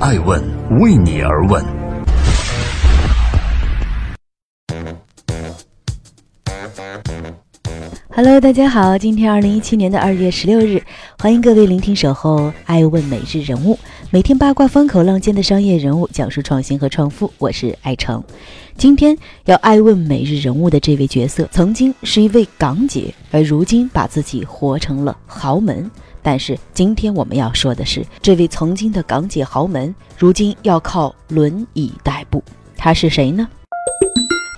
爱问为你而问。Hello，大家好，今天二零一七年的二月十六日，欢迎各位聆听守候爱问每日人物，每天八卦风口浪尖的商业人物，讲述创新和创富，我是爱成。今天要爱问每日人物的这位角色，曾经是一位港姐，而如今把自己活成了豪门。但是今天我们要说的是，这位曾经的港姐豪门，如今要靠轮椅代步。她是谁呢？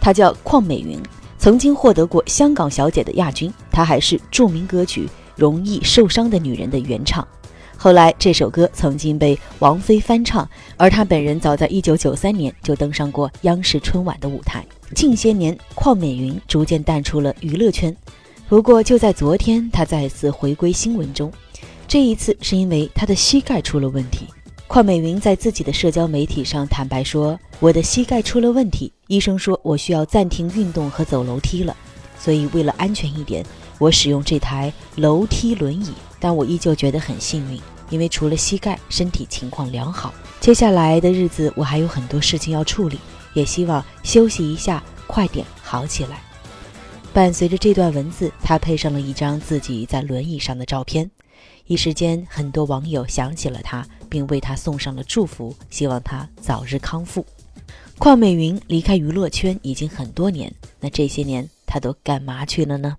她叫邝美云。曾经获得过香港小姐的亚军，她还是著名歌曲《容易受伤的女人》的原唱。后来这首歌曾经被王菲翻唱，而她本人早在1993年就登上过央视春晚的舞台。近些年，邝美云逐渐淡出了娱乐圈。不过就在昨天，她再次回归新闻中，这一次是因为他的膝盖出了问题。邝美云在自己的社交媒体上坦白说：“我的膝盖出了问题，医生说我需要暂停运动和走楼梯了，所以为了安全一点，我使用这台楼梯轮椅。但我依旧觉得很幸运，因为除了膝盖，身体情况良好。接下来的日子，我还有很多事情要处理，也希望休息一下，快点好起来。”伴随着这段文字，他配上了一张自己在轮椅上的照片。一时间，很多网友想起了他，并为他送上了祝福，希望他早日康复。邝美云离开娱乐圈已经很多年，那这些年她都干嘛去了呢？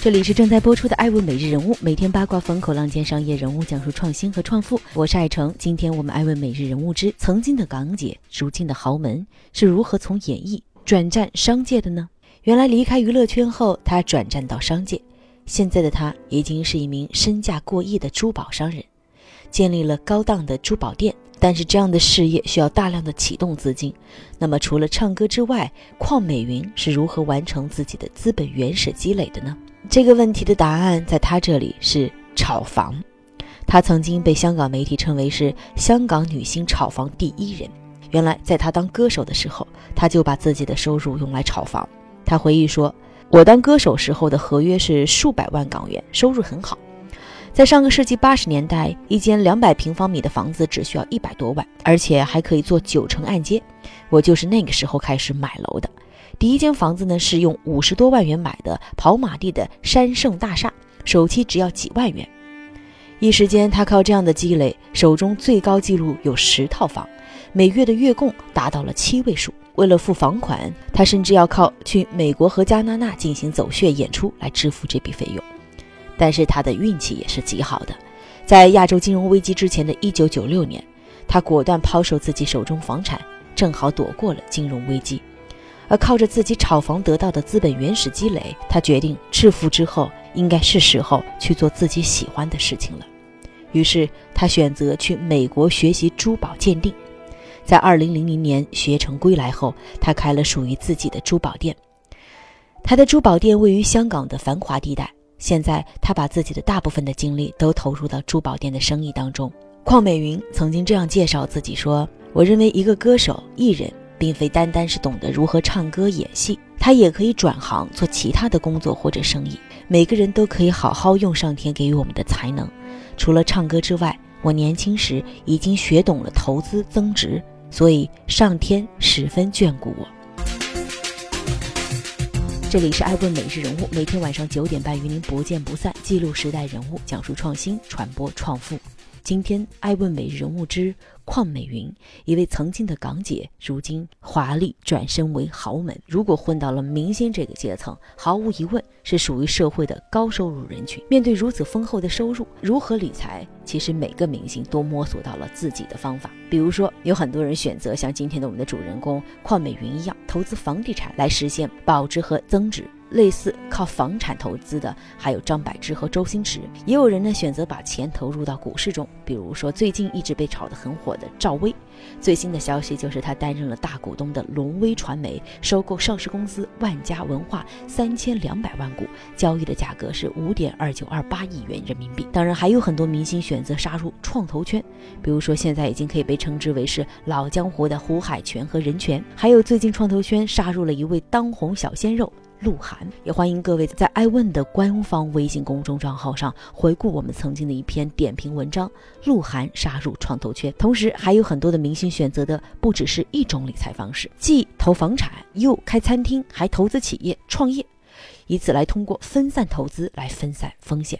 这里是正在播出的《爱问每日人物》，每天八卦风口浪尖商业人物讲述创新和创富，我是爱成。今天我们《爱问每日人物》之曾经的港姐，如今的豪门是如何从演艺转战商界的呢？原来离开娱乐圈后，他转战到商界。现在的他已经是一名身价过亿的珠宝商人，建立了高档的珠宝店。但是这样的事业需要大量的启动资金。那么除了唱歌之外，邝美云是如何完成自己的资本原始积累的呢？这个问题的答案在他这里是炒房。他曾经被香港媒体称为是香港女星炒房第一人。原来在他当歌手的时候，他就把自己的收入用来炒房。他回忆说：“我当歌手时候的合约是数百万港元，收入很好。在上个世纪八十年代，一间两百平方米的房子只需要一百多万，而且还可以做九成按揭。我就是那个时候开始买楼的。第一间房子呢是用五十多万元买的，跑马地的山盛大厦，首期只要几万元。一时间，他靠这样的积累，手中最高纪录有十套房，每月的月供达到了七位数。”为了付房款，他甚至要靠去美国和加拿大进行走穴演出来支付这笔费用。但是他的运气也是极好的，在亚洲金融危机之前的一九九六年，他果断抛售自己手中房产，正好躲过了金融危机。而靠着自己炒房得到的资本原始积累，他决定致富之后，应该是时候去做自己喜欢的事情了。于是他选择去美国学习珠宝鉴定。在二零零零年学成归来后，他开了属于自己的珠宝店。他的珠宝店位于香港的繁华地带。现在，他把自己的大部分的精力都投入到珠宝店的生意当中。邝美云曾经这样介绍自己说：“我认为一个歌手、艺人，并非单单是懂得如何唱歌、演戏，他也可以转行做其他的工作或者生意。每个人都可以好好用上天给予我们的才能。除了唱歌之外，我年轻时已经学懂了投资增值。”所以上天十分眷顾我。这里是爱问每日人物，每天晚上九点半与您不见不散，记录时代人物，讲述创新，传播创富。今天爱问每日人物之邝美云，一位曾经的港姐，如今华丽转身为豪门。如果混到了明星这个阶层，毫无疑问是属于社会的高收入人群。面对如此丰厚的收入，如何理财？其实每个明星都摸索到了自己的方法。比如说，有很多人选择像今天的我们的主人公邝美云一样，投资房地产来实现保值和增值。类似靠房产投资的，还有张柏芝和周星驰。也有人呢选择把钱投入到股市中，比如说最近一直被炒得很火的赵薇。最新的消息就是他担任了大股东的龙威传媒，收购上市公司万家文化三千两百万股，交易的价格是五点二九二八亿元人民币。当然，还有很多明星选择杀入创投圈，比如说现在已经可以被称之为是老江湖的胡海泉和任泉，还有最近创投圈杀入了一位当红小鲜肉。鹿晗。也欢迎各位在爱问的官方微信公众账号上回顾我们曾经的一篇点评文章《鹿晗杀入创投圈》。同时，还有很多的明星选择的不只是一种理财方式，既投房产，又开餐厅，还投资企业创业，以此来通过分散投资来分散风险。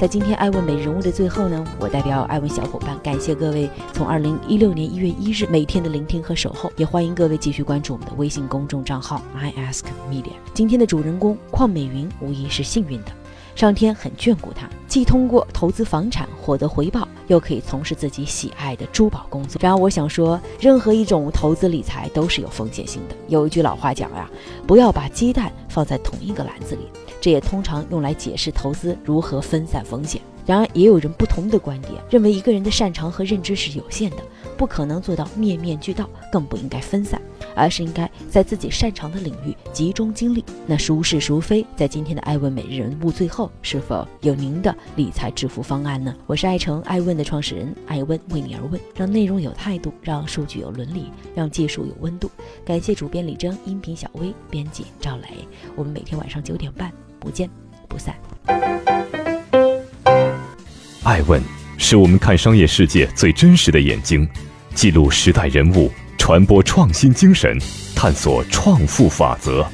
在今天艾问美人物的最后呢，我代表艾问小伙伴感谢各位从二零一六年一月一日每天的聆听和守候，也欢迎各位继续关注我们的微信公众账号 i ask media。今天的主人公邝美云无疑是幸运的。上天很眷顾她，既通过投资房产获得回报，又可以从事自己喜爱的珠宝工作。然而，我想说，任何一种投资理财都是有风险性的。有一句老话讲呀，不要把鸡蛋放在同一个篮子里。这也通常用来解释投资如何分散风险。然而，也有人不同的观点，认为一个人的擅长和认知是有限的，不可能做到面面俱到，更不应该分散。而是应该在自己擅长的领域集中精力。那孰是孰非？在今天的艾问每日人物最后，是否有您的理财致富方案呢？我是爱成爱问的创始人，爱问为你而问，让内容有态度，让数据有伦理，让技术有温度。感谢主编李征，音频小薇，编辑赵磊。我们每天晚上九点半不见不散。爱问是我们看商业世界最真实的眼睛，记录时代人物。传播创新精神，探索创富法则。